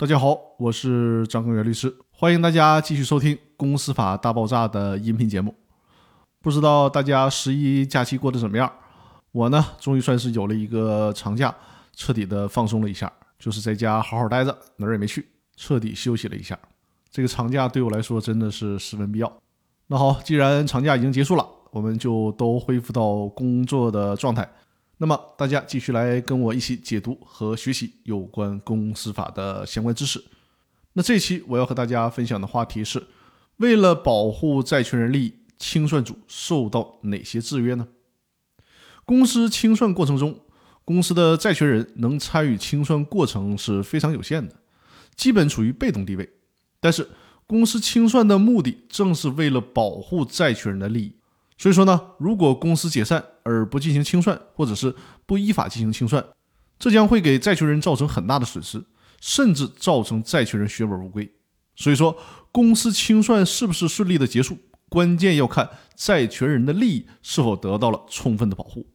大家好，我是张根源律师，欢迎大家继续收听《公司法大爆炸》的音频节目。不知道大家十一假期过得怎么样？我呢，终于算是有了一个长假，彻底的放松了一下，就是在家好好待着，哪儿也没去，彻底休息了一下。这个长假对我来说真的是十分必要。那好，既然长假已经结束了，我们就都恢复到工作的状态。那么大家继续来跟我一起解读和学习有关公司法的相关知识。那这期我要和大家分享的话题是：为了保护债权人利益，清算组受到哪些制约呢？公司清算过程中，公司的债权人能参与清算过程是非常有限的，基本处于被动地位。但是，公司清算的目的正是为了保护债权人的利益。所以说呢，如果公司解散而不进行清算，或者是不依法进行清算，这将会给债权人造成很大的损失，甚至造成债权人血本无归。所以说，公司清算是不是顺利的结束，关键要看债权人的利益是否得到了充分的保护。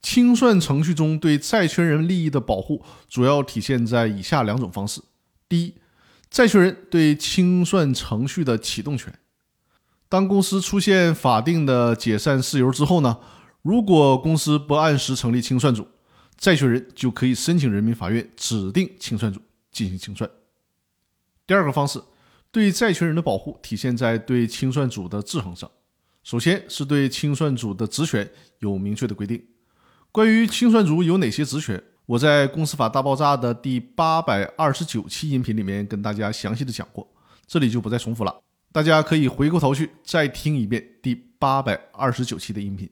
清算程序中对债权人利益的保护，主要体现在以下两种方式：第一，债权人对清算程序的启动权。当公司出现法定的解散事由之后呢，如果公司不按时成立清算组，债权人就可以申请人民法院指定清算组进行清算。第二个方式，对债权人的保护体现在对清算组的制衡上。首先是对清算组的职权有明确的规定。关于清算组有哪些职权，我在《公司法大爆炸》的第八百二十九期音频里面跟大家详细的讲过，这里就不再重复了。大家可以回过头去再听一遍第八百二十九期的音频。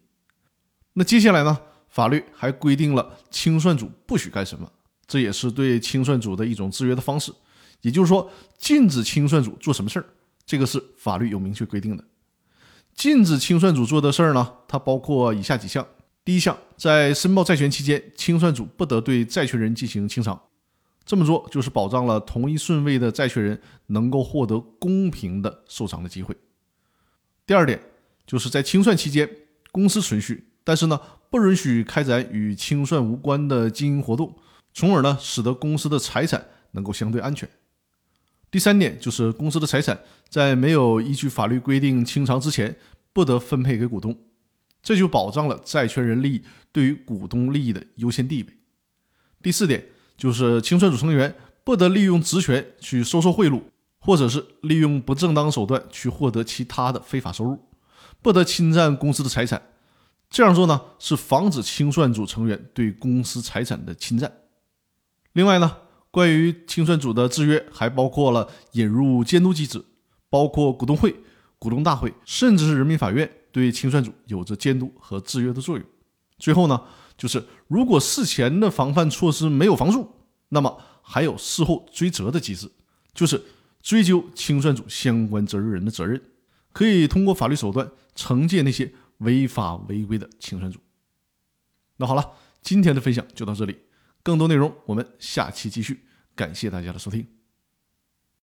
那接下来呢？法律还规定了清算组不许干什么，这也是对清算组的一种制约的方式。也就是说，禁止清算组做什么事儿，这个是法律有明确规定的。禁止清算组做的事儿呢，它包括以下几项：第一项，在申报债权期间，清算组不得对债权人进行清偿。这么做就是保障了同一顺位的债权人能够获得公平的受偿的机会。第二点，就是在清算期间，公司存续，但是呢，不允许开展与清算无关的经营活动，从而呢，使得公司的财产能够相对安全。第三点，就是公司的财产在没有依据法律规定清偿之前，不得分配给股东，这就保障了债权人利益对于股东利益的优先地位。第四点。就是清算组成员不得利用职权去收受贿赂，或者是利用不正当手段去获得其他的非法收入，不得侵占公司的财产。这样做呢，是防止清算组成员对公司财产的侵占。另外呢，关于清算组的制约，还包括了引入监督机制，包括股东会、股东大会，甚至是人民法院对清算组有着监督和制约的作用。最后呢。就是如果事前的防范措施没有防住，那么还有事后追责的机制，就是追究清算组相关责任人的责任，可以通过法律手段惩戒那些违法违规的清算组。那好了，今天的分享就到这里，更多内容我们下期继续，感谢大家的收听。